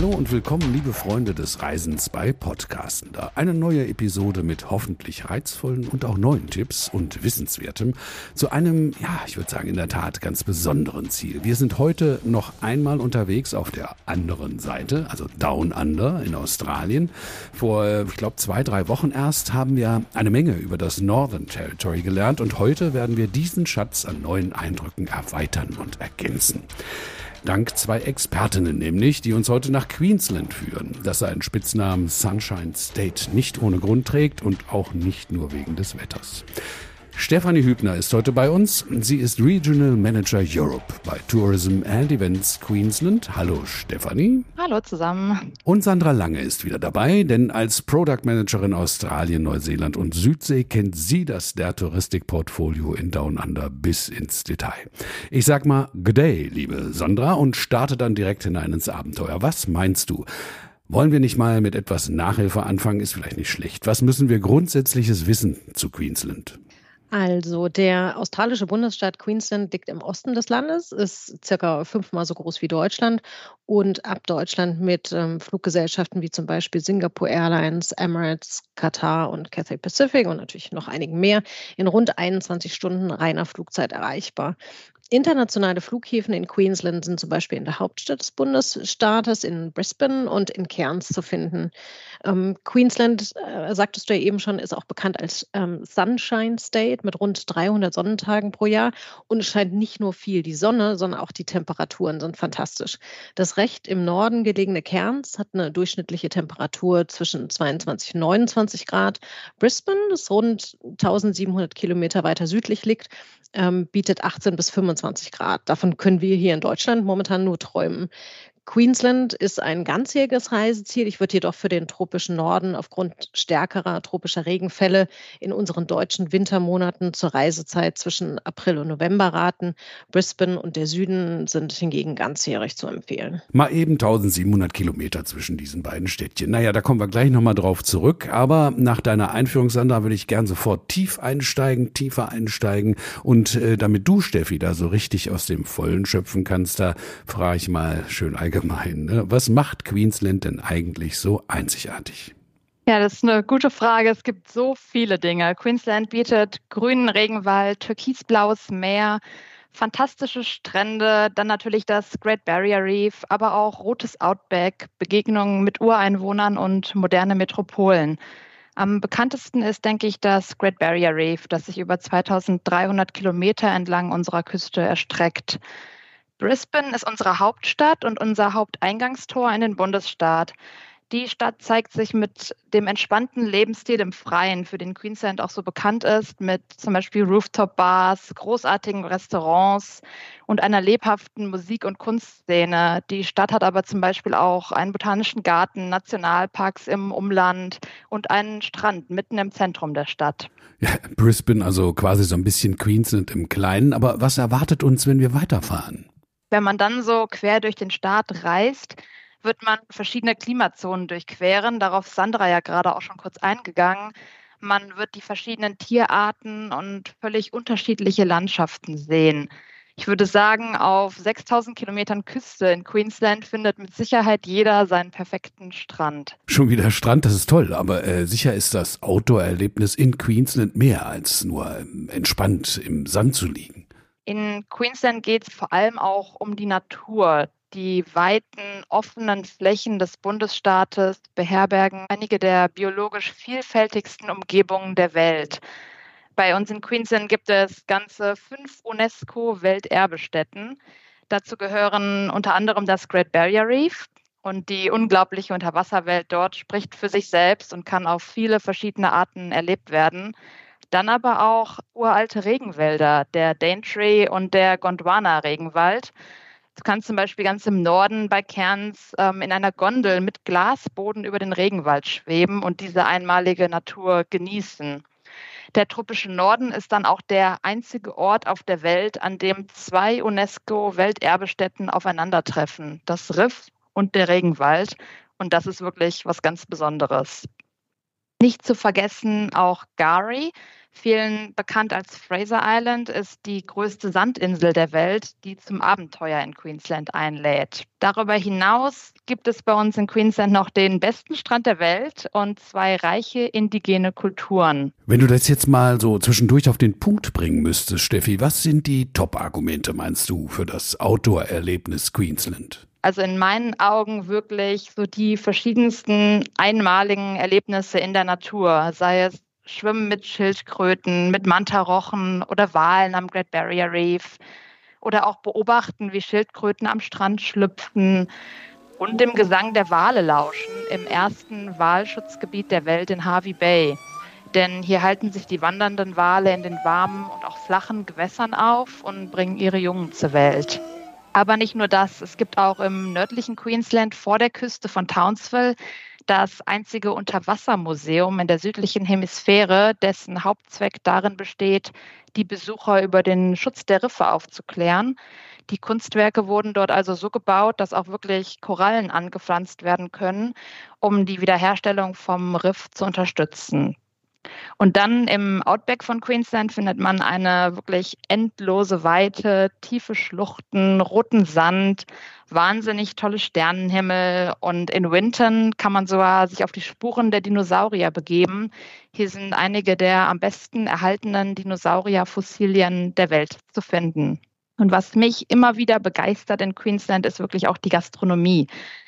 Hallo und willkommen, liebe Freunde des Reisens bei Podcastender. Eine neue Episode mit hoffentlich reizvollen und auch neuen Tipps und Wissenswertem zu einem, ja, ich würde sagen, in der Tat ganz besonderen Ziel. Wir sind heute noch einmal unterwegs auf der anderen Seite, also Down Under in Australien. Vor, ich glaube, zwei, drei Wochen erst haben wir eine Menge über das Northern Territory gelernt und heute werden wir diesen Schatz an neuen Eindrücken erweitern und ergänzen. Dank zwei Expertinnen nämlich, die uns heute nach Queensland führen, das seinen Spitznamen Sunshine State nicht ohne Grund trägt und auch nicht nur wegen des Wetters. Stefanie Hübner ist heute bei uns. Sie ist Regional Manager Europe bei Tourism and Events Queensland. Hallo Stefanie. Hallo zusammen. Und Sandra Lange ist wieder dabei, denn als Product Managerin Australien, Neuseeland und Südsee kennt sie das der Touristikportfolio in Down Under bis ins Detail. Ich sag mal Good Day, liebe Sandra, und starte dann direkt hinein ins Abenteuer. Was meinst du? Wollen wir nicht mal mit etwas Nachhilfe anfangen? Ist vielleicht nicht schlecht. Was müssen wir grundsätzliches wissen zu Queensland? Also der australische Bundesstaat Queensland liegt im Osten des Landes, ist circa fünfmal so groß wie Deutschland und ab Deutschland mit ähm, Fluggesellschaften wie zum Beispiel Singapore Airlines, Emirates, Qatar und Cathay Pacific und natürlich noch einigen mehr in rund 21 Stunden reiner Flugzeit erreichbar. Internationale Flughäfen in Queensland sind zum Beispiel in der Hauptstadt des Bundesstaates, in Brisbane und in Cairns zu finden. Ähm, Queensland, äh, sagtest du ja eben schon, ist auch bekannt als ähm, Sunshine State mit rund 300 Sonnentagen pro Jahr. Und es scheint nicht nur viel die Sonne, sondern auch die Temperaturen sind fantastisch. Das recht im Norden gelegene Cairns hat eine durchschnittliche Temperatur zwischen 22 und 29 Grad. Brisbane, das rund 1700 Kilometer weiter südlich liegt, ähm, bietet 18 bis 25 Grad. Davon können wir hier in Deutschland momentan nur träumen. Queensland ist ein ganzjähriges Reiseziel. Ich würde jedoch für den tropischen Norden aufgrund stärkerer tropischer Regenfälle in unseren deutschen Wintermonaten zur Reisezeit zwischen April und November raten. Brisbane und der Süden sind hingegen ganzjährig zu empfehlen. Mal eben 1700 Kilometer zwischen diesen beiden Städtchen. Naja, da kommen wir gleich nochmal drauf zurück. Aber nach deiner Einführung, Sandra, würde ich gern sofort tief einsteigen, tiefer einsteigen. Und äh, damit du, Steffi, da so richtig aus dem Vollen schöpfen kannst, da frage ich mal schön allgemein allgemein. Ne? Was macht Queensland denn eigentlich so einzigartig? Ja, das ist eine gute Frage. Es gibt so viele Dinge. Queensland bietet grünen Regenwald, türkisblaues Meer, fantastische Strände, dann natürlich das Great Barrier Reef, aber auch rotes Outback, Begegnungen mit Ureinwohnern und moderne Metropolen. Am bekanntesten ist, denke ich, das Great Barrier Reef, das sich über 2300 Kilometer entlang unserer Küste erstreckt. Brisbane ist unsere Hauptstadt und unser Haupteingangstor in den Bundesstaat. Die Stadt zeigt sich mit dem entspannten Lebensstil im Freien, für den Queensland auch so bekannt ist, mit zum Beispiel Rooftop-Bars, großartigen Restaurants und einer lebhaften Musik- und Kunstszene. Die Stadt hat aber zum Beispiel auch einen botanischen Garten, Nationalparks im Umland und einen Strand mitten im Zentrum der Stadt. Ja, Brisbane, also quasi so ein bisschen Queensland im Kleinen. Aber was erwartet uns, wenn wir weiterfahren? Wenn man dann so quer durch den Staat reist, wird man verschiedene Klimazonen durchqueren. Darauf ist Sandra ja gerade auch schon kurz eingegangen. Man wird die verschiedenen Tierarten und völlig unterschiedliche Landschaften sehen. Ich würde sagen, auf 6000 Kilometern Küste in Queensland findet mit Sicherheit jeder seinen perfekten Strand. Schon wieder Strand, das ist toll, aber äh, sicher ist das Outdoor-Erlebnis in Queensland mehr als nur ähm, entspannt im Sand zu liegen. In Queensland geht es vor allem auch um die Natur. Die weiten, offenen Flächen des Bundesstaates beherbergen einige der biologisch vielfältigsten Umgebungen der Welt. Bei uns in Queensland gibt es ganze fünf UNESCO-Welterbestätten. Dazu gehören unter anderem das Great Barrier Reef. Und die unglaubliche Unterwasserwelt dort spricht für sich selbst und kann auf viele verschiedene Arten erlebt werden. Dann aber auch uralte Regenwälder, der Daintree und der Gondwana-Regenwald. Du kannst zum Beispiel ganz im Norden bei Cairns ähm, in einer Gondel mit Glasboden über den Regenwald schweben und diese einmalige Natur genießen. Der tropische Norden ist dann auch der einzige Ort auf der Welt, an dem zwei UNESCO-Welterbestätten aufeinandertreffen, das Riff und der Regenwald. Und das ist wirklich was ganz Besonderes. Nicht zu vergessen auch Gari, Vielen bekannt als Fraser Island ist die größte Sandinsel der Welt, die zum Abenteuer in Queensland einlädt. Darüber hinaus gibt es bei uns in Queensland noch den besten Strand der Welt und zwei reiche indigene Kulturen. Wenn du das jetzt mal so zwischendurch auf den Punkt bringen müsstest, Steffi, was sind die Top-Argumente, meinst du, für das Outdoor-Erlebnis Queensland? Also in meinen Augen wirklich so die verschiedensten einmaligen Erlebnisse in der Natur, sei es Schwimmen mit Schildkröten, mit Mantarochen oder Walen am Great Barrier Reef oder auch beobachten, wie Schildkröten am Strand schlüpfen und dem Gesang der Wale lauschen im ersten Walschutzgebiet der Welt in Harvey Bay. Denn hier halten sich die wandernden Wale in den warmen und auch flachen Gewässern auf und bringen ihre Jungen zur Welt. Aber nicht nur das, es gibt auch im nördlichen Queensland vor der Küste von Townsville das einzige Unterwassermuseum in der südlichen Hemisphäre, dessen Hauptzweck darin besteht, die Besucher über den Schutz der Riffe aufzuklären. Die Kunstwerke wurden dort also so gebaut, dass auch wirklich Korallen angepflanzt werden können, um die Wiederherstellung vom Riff zu unterstützen. Und dann im Outback von Queensland findet man eine wirklich endlose Weite, tiefe Schluchten, roten Sand, wahnsinnig tolle Sternenhimmel und in Winton kann man sogar sich auf die Spuren der Dinosaurier begeben. Hier sind einige der am besten erhaltenen Dinosaurierfossilien der Welt zu finden. Und was mich immer wieder begeistert in Queensland ist wirklich auch die Gastronomie.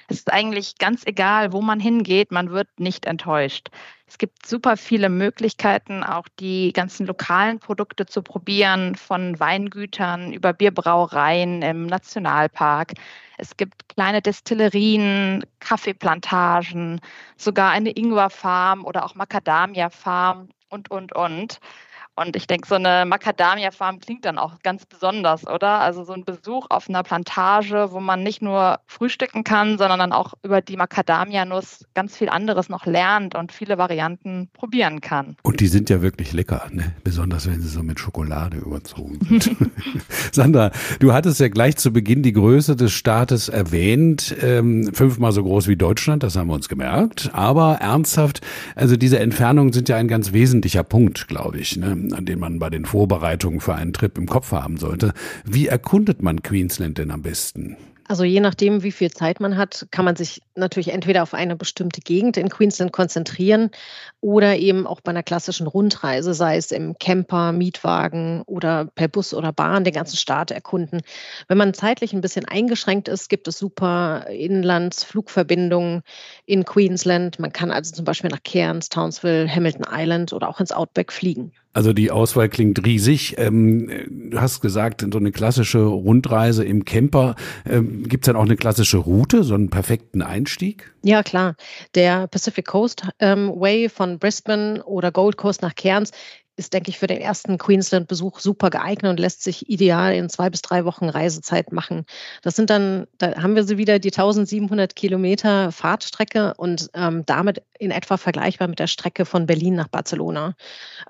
Es ist eigentlich ganz egal, wo man hingeht, man wird nicht enttäuscht. Es gibt super viele Möglichkeiten, auch die ganzen lokalen Produkte zu probieren, von Weingütern über Bierbrauereien im Nationalpark. Es gibt kleine Destillerien, Kaffeeplantagen, sogar eine Ingwerfarm oder auch Macadamia-Farm und, und, und. Und ich denke, so eine Macadamia-Farm klingt dann auch ganz besonders, oder? Also so ein Besuch auf einer Plantage, wo man nicht nur frühstücken kann, sondern dann auch über die Macadamia-Nuss ganz viel anderes noch lernt und viele Varianten probieren kann. Und die sind ja wirklich lecker, ne? besonders wenn sie so mit Schokolade überzogen sind. Sandra, du hattest ja gleich zu Beginn die Größe des Staates erwähnt, ähm, fünfmal so groß wie Deutschland, das haben wir uns gemerkt. Aber ernsthaft, also diese Entfernungen sind ja ein ganz wesentlicher Punkt, glaube ich. Ne? An den man bei den Vorbereitungen für einen Trip im Kopf haben sollte. Wie erkundet man Queensland denn am besten? Also je nachdem, wie viel Zeit man hat, kann man sich natürlich entweder auf eine bestimmte Gegend in Queensland konzentrieren oder eben auch bei einer klassischen Rundreise, sei es im Camper, Mietwagen oder per Bus oder Bahn den ganzen Staat erkunden. Wenn man zeitlich ein bisschen eingeschränkt ist, gibt es super Inlandsflugverbindungen in Queensland. Man kann also zum Beispiel nach Cairns, Townsville, Hamilton Island oder auch ins Outback fliegen. Also die Auswahl klingt riesig. Ähm, du hast gesagt, so eine klassische Rundreise im Camper. Ähm, Gibt es dann auch eine klassische Route, so einen perfekten Einstieg? Ja, klar. Der Pacific Coast ähm, Way von Brisbane oder Gold Coast nach Cairns ist, denke ich, für den ersten Queensland-Besuch super geeignet und lässt sich ideal in zwei bis drei Wochen Reisezeit machen. Das sind dann, da haben wir sie wieder die 1700 Kilometer Fahrtstrecke und ähm, damit in etwa vergleichbar mit der Strecke von Berlin nach Barcelona.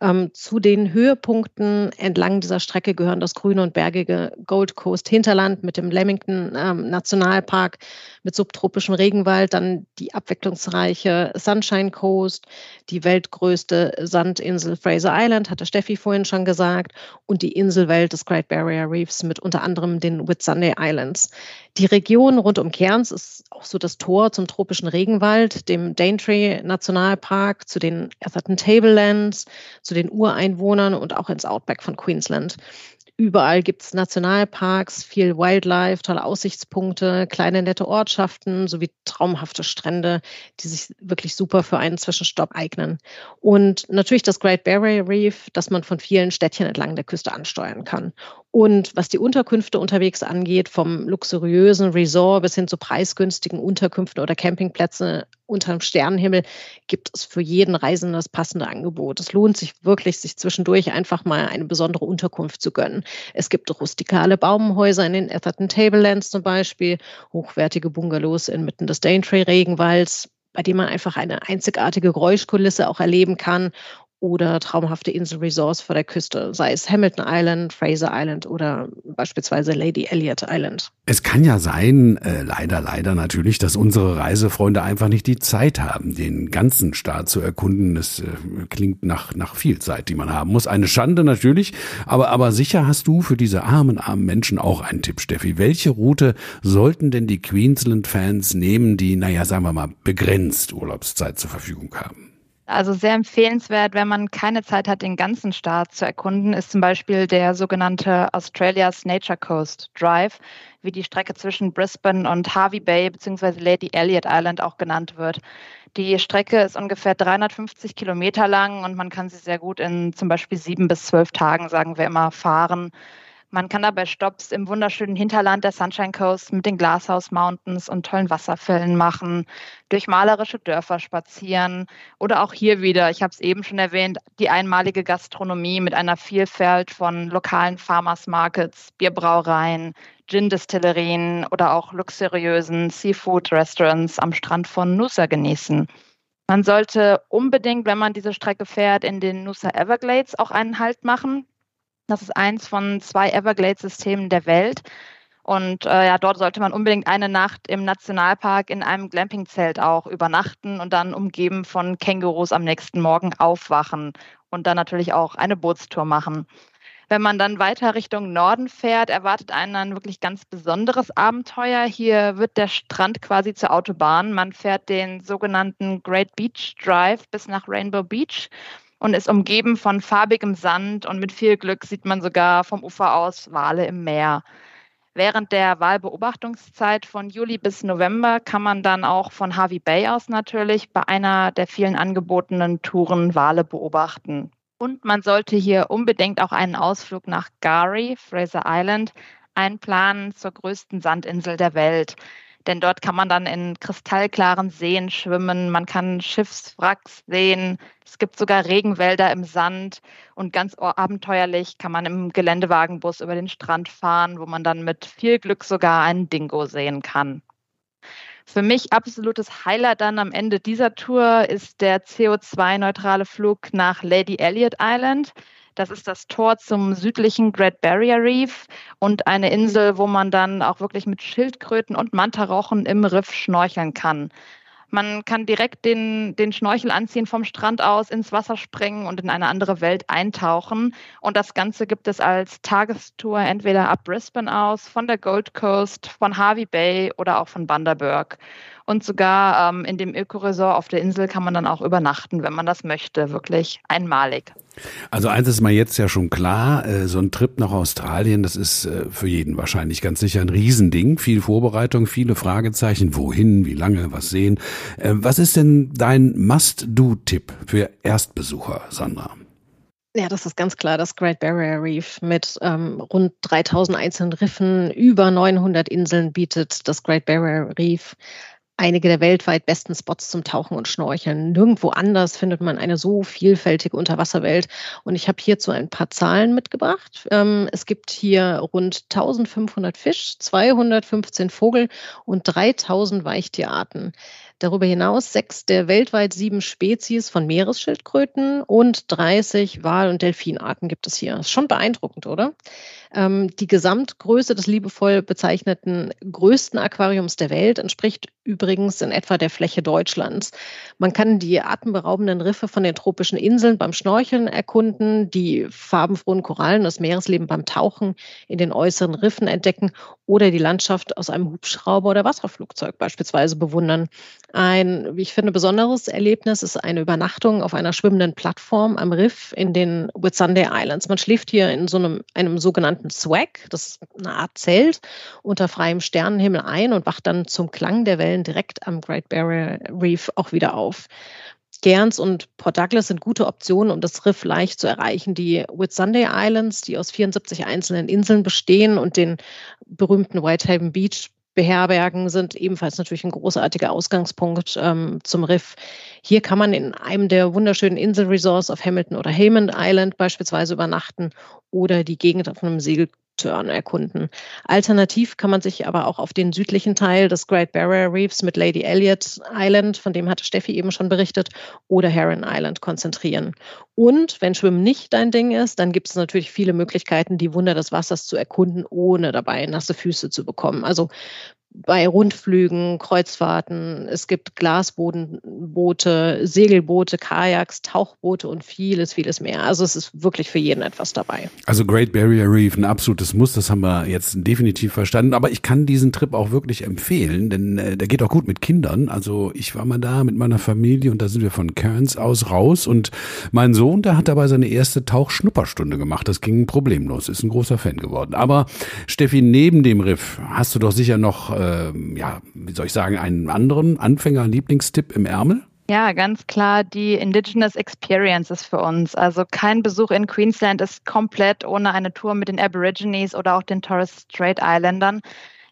Ähm, zu den Höhepunkten entlang dieser Strecke gehören das grüne und bergige Gold Coast Hinterland mit dem Lamington ähm, Nationalpark mit subtropischem Regenwald, dann die abwechslungsreiche Sunshine Coast, die weltgrößte Sandinsel Fraser Island Island, hatte Steffi vorhin schon gesagt, und die Inselwelt des Great Barrier Reefs mit unter anderem den Whitsunday Islands. Die Region rund um Cairns ist auch so das Tor zum tropischen Regenwald, dem Daintree Nationalpark, zu den Atherton Tablelands, zu den Ureinwohnern und auch ins Outback von Queensland. Überall gibt es Nationalparks, viel Wildlife, tolle Aussichtspunkte, kleine nette Ortschaften sowie traumhafte Strände, die sich wirklich super für einen Zwischenstopp eignen. Und natürlich das Great Barrier Reef, das man von vielen Städtchen entlang der Küste ansteuern kann. Und was die Unterkünfte unterwegs angeht, vom luxuriösen Resort bis hin zu preisgünstigen Unterkünften oder Campingplätze unterm Sternenhimmel, gibt es für jeden Reisenden das passende Angebot. Es lohnt sich wirklich, sich zwischendurch einfach mal eine besondere Unterkunft zu gönnen. Es gibt rustikale Baumhäuser in den Atherton Tablelands zum Beispiel, hochwertige Bungalows inmitten des Daintree-Regenwalds, bei dem man einfach eine einzigartige Geräuschkulisse auch erleben kann oder traumhafte Inselresorts vor der Küste, sei es Hamilton Island, Fraser Island oder beispielsweise Lady Elliot Island. Es kann ja sein, äh, leider, leider natürlich, dass unsere Reisefreunde einfach nicht die Zeit haben, den ganzen Staat zu erkunden. Das äh, klingt nach, nach viel Zeit, die man haben muss. Eine Schande natürlich, aber, aber sicher hast du für diese armen, armen Menschen auch einen Tipp, Steffi. Welche Route sollten denn die Queensland-Fans nehmen, die, naja, sagen wir mal, begrenzt Urlaubszeit zur Verfügung haben? Also sehr empfehlenswert, wenn man keine Zeit hat, den ganzen Staat zu erkunden, ist zum Beispiel der sogenannte Australia's Nature Coast Drive, wie die Strecke zwischen Brisbane und Harvey Bay bzw. Lady Elliot Island auch genannt wird. Die Strecke ist ungefähr 350 Kilometer lang und man kann sie sehr gut in zum Beispiel sieben bis zwölf Tagen, sagen wir immer, fahren. Man kann dabei Stops im wunderschönen Hinterland der Sunshine Coast mit den Glasshouse Mountains und tollen Wasserfällen machen, durch malerische Dörfer spazieren oder auch hier wieder, ich habe es eben schon erwähnt, die einmalige Gastronomie mit einer Vielfalt von lokalen Farmers Markets, Bierbrauereien, Gin-Destillerien oder auch luxuriösen Seafood-Restaurants am Strand von Nusa genießen. Man sollte unbedingt, wenn man diese Strecke fährt, in den Nusa Everglades auch einen Halt machen. Das ist eins von zwei Everglades-Systemen der Welt. Und äh, ja, dort sollte man unbedingt eine Nacht im Nationalpark in einem Glampingzelt auch übernachten und dann umgeben von Kängurus am nächsten Morgen aufwachen und dann natürlich auch eine Bootstour machen. Wenn man dann weiter Richtung Norden fährt, erwartet einen ein wirklich ganz besonderes Abenteuer. Hier wird der Strand quasi zur Autobahn. Man fährt den sogenannten Great Beach Drive bis nach Rainbow Beach und ist umgeben von farbigem Sand und mit viel Glück sieht man sogar vom Ufer aus Wale im Meer. Während der Wahlbeobachtungszeit von Juli bis November kann man dann auch von Harvey Bay aus natürlich bei einer der vielen angebotenen Touren Wale beobachten. Und man sollte hier unbedingt auch einen Ausflug nach Gary, Fraser Island, einplanen zur größten Sandinsel der Welt denn dort kann man dann in kristallklaren Seen schwimmen, man kann Schiffswracks sehen, es gibt sogar Regenwälder im Sand und ganz abenteuerlich kann man im Geländewagenbus über den Strand fahren, wo man dann mit viel Glück sogar einen Dingo sehen kann. Für mich absolutes Highlight dann am Ende dieser Tour ist der CO2-neutrale Flug nach Lady Elliot Island. Das ist das Tor zum südlichen Great Barrier Reef und eine Insel, wo man dann auch wirklich mit Schildkröten und Mantarochen im Riff schnorcheln kann. Man kann direkt den, den Schnorchel anziehen vom Strand aus, ins Wasser springen und in eine andere Welt eintauchen. Und das Ganze gibt es als Tagestour entweder ab Brisbane aus, von der Gold Coast, von Harvey Bay oder auch von Bundaberg. Und sogar ähm, in dem Ökoresort auf der Insel kann man dann auch übernachten, wenn man das möchte. Wirklich einmalig. Also eins ist mal jetzt ja schon klar, äh, so ein Trip nach Australien, das ist äh, für jeden wahrscheinlich ganz sicher ein Riesending. Viel Vorbereitung, viele Fragezeichen, wohin, wie lange, was sehen. Äh, was ist denn dein Must-Do-Tipp für Erstbesucher, Sandra? Ja, das ist ganz klar das Great Barrier Reef mit ähm, rund 3000 einzelnen Riffen, über 900 Inseln bietet das Great Barrier Reef einige der weltweit besten Spots zum Tauchen und Schnorcheln. Nirgendwo anders findet man eine so vielfältige Unterwasserwelt. Und ich habe hierzu ein paar Zahlen mitgebracht. Ähm, es gibt hier rund 1500 Fisch, 215 Vogel und 3000 Weichtierarten. Darüber hinaus sechs der weltweit sieben Spezies von Meeresschildkröten und 30 Wal- und Delfinarten gibt es hier. Ist schon beeindruckend, oder? Ähm, die Gesamtgröße des liebevoll bezeichneten größten Aquariums der Welt entspricht übrigens in etwa der Fläche Deutschlands. Man kann die atemberaubenden Riffe von den tropischen Inseln beim Schnorcheln erkunden, die farbenfrohen Korallen, das Meeresleben beim Tauchen in den äußeren Riffen entdecken oder die Landschaft aus einem Hubschrauber oder Wasserflugzeug beispielsweise bewundern. Ein, wie ich finde, besonderes Erlebnis ist eine Übernachtung auf einer schwimmenden Plattform am Riff in den Whitsunday Islands. Man schläft hier in so einem, einem sogenannten Swag, das ist eine Art Zelt, unter freiem Sternenhimmel ein und wacht dann zum Klang der Wellen direkt am Great Barrier Reef auch wieder auf. Cairns und Port Douglas sind gute Optionen, um das Riff leicht zu erreichen. Die Whitsunday Islands, die aus 74 einzelnen Inseln bestehen und den berühmten Whitehaven Beach beherbergen, sind ebenfalls natürlich ein großartiger Ausgangspunkt ähm, zum Riff. Hier kann man in einem der wunderschönen Inselresorts auf Hamilton oder Hammond Island beispielsweise übernachten oder die Gegend auf einem Segel erkunden. Alternativ kann man sich aber auch auf den südlichen Teil des Great Barrier Reefs mit Lady Elliot Island, von dem hatte Steffi eben schon berichtet, oder Heron Island konzentrieren. Und wenn Schwimmen nicht dein Ding ist, dann gibt es natürlich viele Möglichkeiten, die Wunder des Wassers zu erkunden, ohne dabei nasse Füße zu bekommen. Also bei Rundflügen, Kreuzfahrten. Es gibt Glasbodenboote, Segelboote, Kajaks, Tauchboote und vieles, vieles mehr. Also es ist wirklich für jeden etwas dabei. Also Great Barrier Reef, ein absolutes Muss, das haben wir jetzt definitiv verstanden. Aber ich kann diesen Trip auch wirklich empfehlen, denn äh, der geht auch gut mit Kindern. Also ich war mal da mit meiner Familie und da sind wir von Cairns aus raus und mein Sohn, der hat dabei seine erste Tauchschnupperstunde gemacht. Das ging problemlos, ist ein großer Fan geworden. Aber Steffi, neben dem Riff hast du doch sicher noch äh, ja, wie soll ich sagen, einen anderen Anfänger-Lieblingstipp im Ärmel? Ja, ganz klar die Indigenous Experiences für uns. Also kein Besuch in Queensland ist komplett ohne eine Tour mit den Aborigines oder auch den Torres Strait Islandern.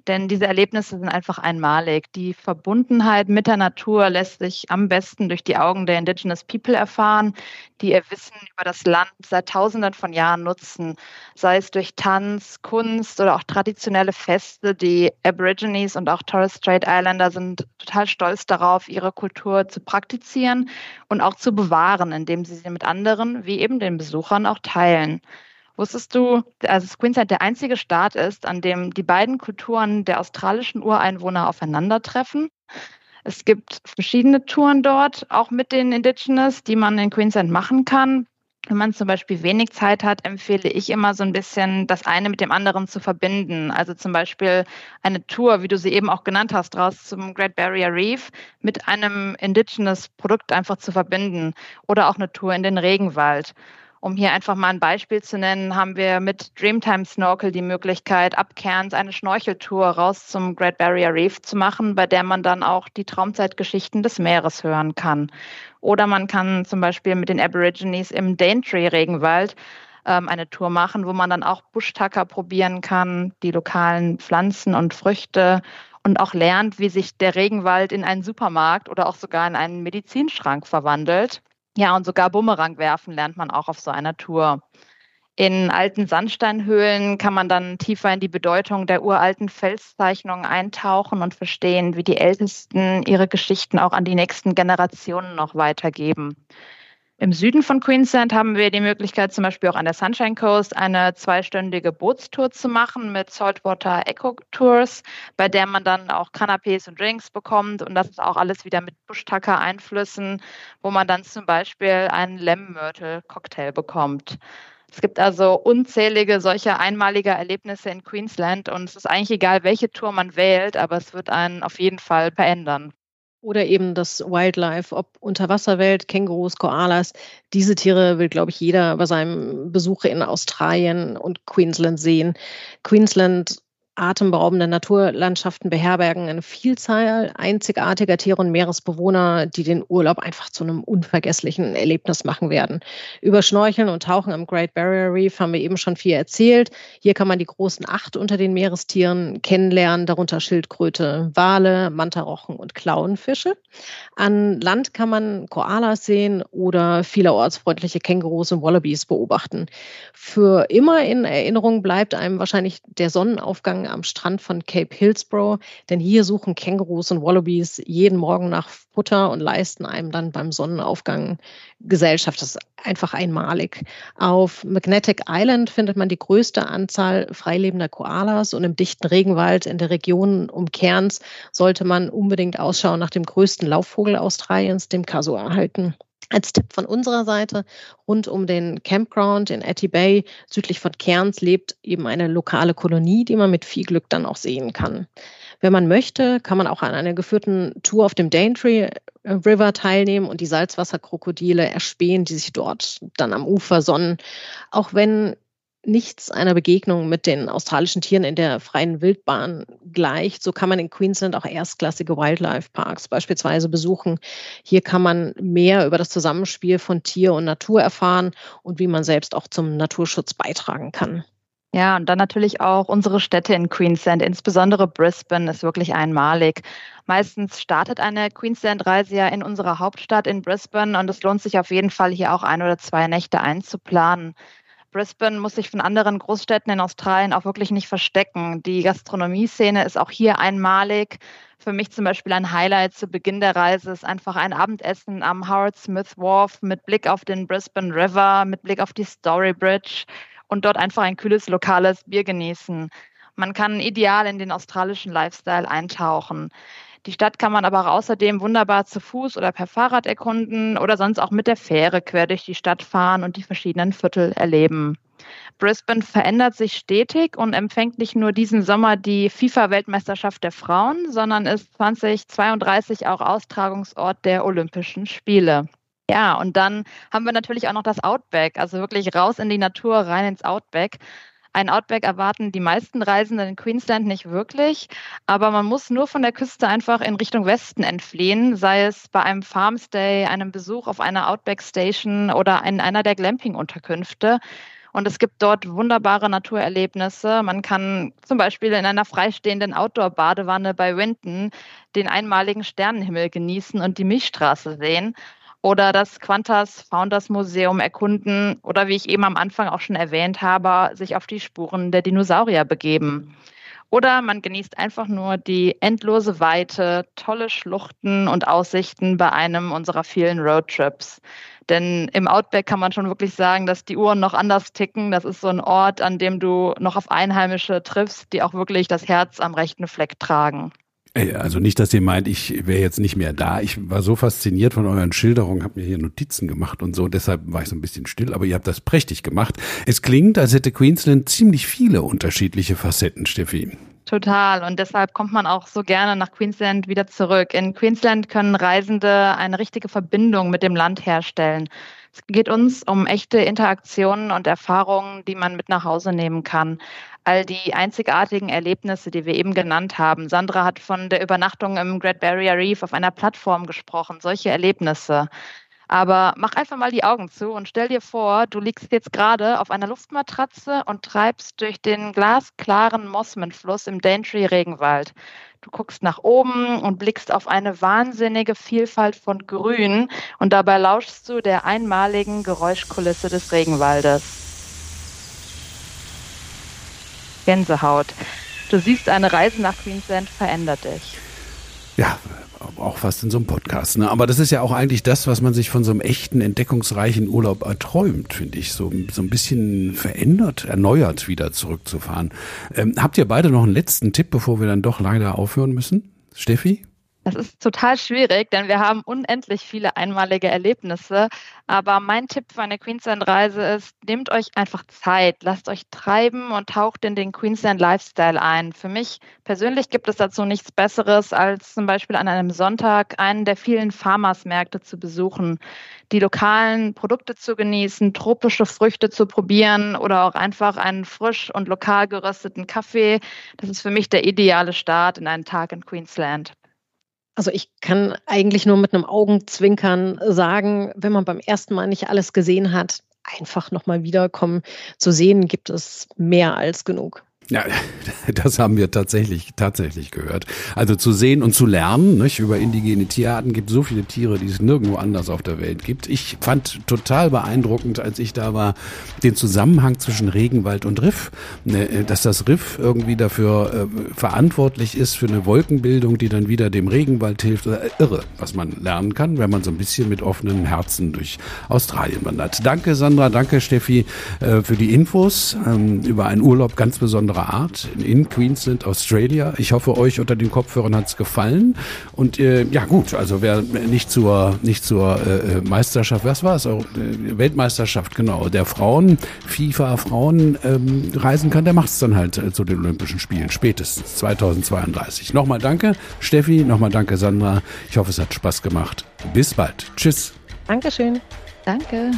Denn diese Erlebnisse sind einfach einmalig. Die Verbundenheit mit der Natur lässt sich am besten durch die Augen der Indigenous People erfahren, die ihr Wissen über das Land seit Tausenden von Jahren nutzen, sei es durch Tanz, Kunst oder auch traditionelle Feste. Die Aborigines und auch Torres Strait Islander sind total stolz darauf, ihre Kultur zu praktizieren und auch zu bewahren, indem sie sie mit anderen, wie eben den Besuchern, auch teilen. Wusstest du, dass Queensland der einzige Staat ist, an dem die beiden Kulturen der australischen Ureinwohner aufeinandertreffen? Es gibt verschiedene Touren dort, auch mit den Indigenous, die man in Queensland machen kann. Wenn man zum Beispiel wenig Zeit hat, empfehle ich immer so ein bisschen das eine mit dem anderen zu verbinden. Also zum Beispiel eine Tour, wie du sie eben auch genannt hast, raus zum Great Barrier Reef mit einem Indigenous Produkt einfach zu verbinden oder auch eine Tour in den Regenwald. Um hier einfach mal ein Beispiel zu nennen, haben wir mit Dreamtime Snorkel die Möglichkeit, ab Cairns eine Schnorcheltour raus zum Great Barrier Reef zu machen, bei der man dann auch die Traumzeitgeschichten des Meeres hören kann. Oder man kann zum Beispiel mit den Aborigines im Daintree-Regenwald ähm, eine Tour machen, wo man dann auch Buschtacker probieren kann, die lokalen Pflanzen und Früchte und auch lernt, wie sich der Regenwald in einen Supermarkt oder auch sogar in einen Medizinschrank verwandelt. Ja, und sogar Bumerang werfen lernt man auch auf so einer Tour. In alten Sandsteinhöhlen kann man dann tiefer in die Bedeutung der uralten Felszeichnungen eintauchen und verstehen, wie die Ältesten ihre Geschichten auch an die nächsten Generationen noch weitergeben. Im Süden von Queensland haben wir die Möglichkeit, zum Beispiel auch an der Sunshine Coast eine zweistündige Bootstour zu machen mit Saltwater Eco Tours, bei der man dann auch Canapés und Drinks bekommt. Und das ist auch alles wieder mit Bushtucker-Einflüssen, wo man dann zum Beispiel einen Lemon Myrtle Cocktail bekommt. Es gibt also unzählige solcher einmaliger Erlebnisse in Queensland und es ist eigentlich egal, welche Tour man wählt, aber es wird einen auf jeden Fall verändern. Oder eben das Wildlife, ob Unterwasserwelt, Kängurus, Koalas. Diese Tiere will, glaube ich, jeder bei seinem Besuch in Australien und Queensland sehen. Queensland atemberaubende Naturlandschaften beherbergen eine Vielzahl einzigartiger Tiere und Meeresbewohner, die den Urlaub einfach zu einem unvergesslichen Erlebnis machen werden. Über Schnorcheln und Tauchen am Great Barrier Reef haben wir eben schon viel erzählt. Hier kann man die großen acht unter den Meerestieren kennenlernen, darunter Schildkröte, Wale, Mantarochen und Klauenfische. An Land kann man Koalas sehen oder vielerorts freundliche Kängurus und Wallabies beobachten. Für immer in Erinnerung bleibt einem wahrscheinlich der Sonnenaufgang am Strand von Cape Hillsborough, denn hier suchen Kängurus und Wallabies jeden Morgen nach Futter und leisten einem dann beim Sonnenaufgang Gesellschaft. Das ist einfach einmalig. Auf Magnetic Island findet man die größte Anzahl freilebender Koalas und im dichten Regenwald in der Region um Cairns sollte man unbedingt Ausschau nach dem größten Laufvogel Australiens, dem Kasua, erhalten. Als Tipp von unserer Seite, rund um den Campground in Etty Bay, südlich von Cairns, lebt eben eine lokale Kolonie, die man mit viel Glück dann auch sehen kann. Wenn man möchte, kann man auch an einer geführten Tour auf dem Daintree River teilnehmen und die Salzwasserkrokodile erspähen, die sich dort dann am Ufer sonnen. Auch wenn nichts einer Begegnung mit den australischen Tieren in der freien Wildbahn gleicht, so kann man in Queensland auch erstklassige Wildlife Parks beispielsweise besuchen. Hier kann man mehr über das Zusammenspiel von Tier und Natur erfahren und wie man selbst auch zum Naturschutz beitragen kann. Ja, und dann natürlich auch unsere Städte in Queensland, insbesondere Brisbane ist wirklich einmalig. Meistens startet eine Queensland-Reise ja in unserer Hauptstadt in Brisbane und es lohnt sich auf jeden Fall hier auch ein oder zwei Nächte einzuplanen. Brisbane muss sich von anderen Großstädten in Australien auch wirklich nicht verstecken. Die Gastronomie-Szene ist auch hier einmalig. Für mich zum Beispiel ein Highlight zu Beginn der Reise ist einfach ein Abendessen am Howard Smith Wharf mit Blick auf den Brisbane River, mit Blick auf die Story Bridge und dort einfach ein kühles lokales Bier genießen. Man kann ideal in den australischen Lifestyle eintauchen. Die Stadt kann man aber auch außerdem wunderbar zu Fuß oder per Fahrrad erkunden oder sonst auch mit der Fähre quer durch die Stadt fahren und die verschiedenen Viertel erleben. Brisbane verändert sich stetig und empfängt nicht nur diesen Sommer die FIFA-Weltmeisterschaft der Frauen, sondern ist 2032 auch Austragungsort der Olympischen Spiele. Ja, und dann haben wir natürlich auch noch das Outback, also wirklich raus in die Natur, rein ins Outback. Ein Outback erwarten die meisten Reisenden in Queensland nicht wirklich, aber man muss nur von der Küste einfach in Richtung Westen entfliehen, sei es bei einem Farmstay, einem Besuch auf einer Outback Station oder in einer der Glamping-Unterkünfte. Und es gibt dort wunderbare Naturerlebnisse. Man kann zum Beispiel in einer freistehenden Outdoor-Badewanne bei Winton den einmaligen Sternenhimmel genießen und die Milchstraße sehen oder das Qantas Founders Museum erkunden oder wie ich eben am Anfang auch schon erwähnt habe, sich auf die Spuren der Dinosaurier begeben. Oder man genießt einfach nur die endlose Weite, tolle Schluchten und Aussichten bei einem unserer vielen Roadtrips. Denn im Outback kann man schon wirklich sagen, dass die Uhren noch anders ticken. Das ist so ein Ort, an dem du noch auf Einheimische triffst, die auch wirklich das Herz am rechten Fleck tragen. Also nicht, dass ihr meint, ich wäre jetzt nicht mehr da. Ich war so fasziniert von euren Schilderungen, habe mir hier Notizen gemacht und so. Deshalb war ich so ein bisschen still, aber ihr habt das prächtig gemacht. Es klingt, als hätte Queensland ziemlich viele unterschiedliche Facetten, Steffi. Total. Und deshalb kommt man auch so gerne nach Queensland wieder zurück. In Queensland können Reisende eine richtige Verbindung mit dem Land herstellen. Es geht uns um echte Interaktionen und Erfahrungen, die man mit nach Hause nehmen kann all die einzigartigen Erlebnisse, die wir eben genannt haben. Sandra hat von der Übernachtung im Great Barrier Reef auf einer Plattform gesprochen, solche Erlebnisse. Aber mach einfach mal die Augen zu und stell dir vor, du liegst jetzt gerade auf einer Luftmatratze und treibst durch den glasklaren Mossman-Fluss im Daintree-Regenwald. Du guckst nach oben und blickst auf eine wahnsinnige Vielfalt von Grün und dabei lauschst du der einmaligen Geräuschkulisse des Regenwaldes. Gänsehaut. Du siehst, eine Reise nach Queensland verändert dich. Ja, auch fast in so einem Podcast. Ne? Aber das ist ja auch eigentlich das, was man sich von so einem echten, entdeckungsreichen Urlaub erträumt, finde ich. So, so ein bisschen verändert, erneuert wieder zurückzufahren. Ähm, habt ihr beide noch einen letzten Tipp, bevor wir dann doch leider aufhören müssen? Steffi? Das ist total schwierig, denn wir haben unendlich viele einmalige Erlebnisse. Aber mein Tipp für eine Queensland-Reise ist, nehmt euch einfach Zeit, lasst euch treiben und taucht in den Queensland-Lifestyle ein. Für mich persönlich gibt es dazu nichts Besseres, als zum Beispiel an einem Sonntag einen der vielen Farmers-Märkte zu besuchen, die lokalen Produkte zu genießen, tropische Früchte zu probieren oder auch einfach einen frisch und lokal gerösteten Kaffee. Das ist für mich der ideale Start in einen Tag in Queensland. Also ich kann eigentlich nur mit einem Augenzwinkern sagen, wenn man beim ersten Mal nicht alles gesehen hat, einfach nochmal wiederkommen. Zu sehen gibt es mehr als genug. Ja, das haben wir tatsächlich, tatsächlich gehört. Also zu sehen und zu lernen, nicht? über indigene Tierarten gibt so viele Tiere, die es nirgendwo anders auf der Welt gibt. Ich fand total beeindruckend, als ich da war, den Zusammenhang zwischen Regenwald und Riff. Ne, äh, dass das Riff irgendwie dafür äh, verantwortlich ist für eine Wolkenbildung, die dann wieder dem Regenwald hilft. Äh, irre, was man lernen kann, wenn man so ein bisschen mit offenen Herzen durch Australien wandert. Danke Sandra, danke Steffi äh, für die Infos ähm, über einen Urlaub ganz besonderer besonderer Art in Queensland, Australia. Ich hoffe, euch unter den Kopfhörern hat es gefallen. Und äh, ja gut, also wer nicht zur, nicht zur äh, äh Meisterschaft, was war es? Äh, Weltmeisterschaft, genau, der Frauen, FIFA Frauen ähm, reisen kann, der macht es dann halt äh, zu den Olympischen Spielen, spätestens 2032. Nochmal danke, Steffi, nochmal danke, Sandra. Ich hoffe, es hat Spaß gemacht. Bis bald. Tschüss. Dankeschön. Danke.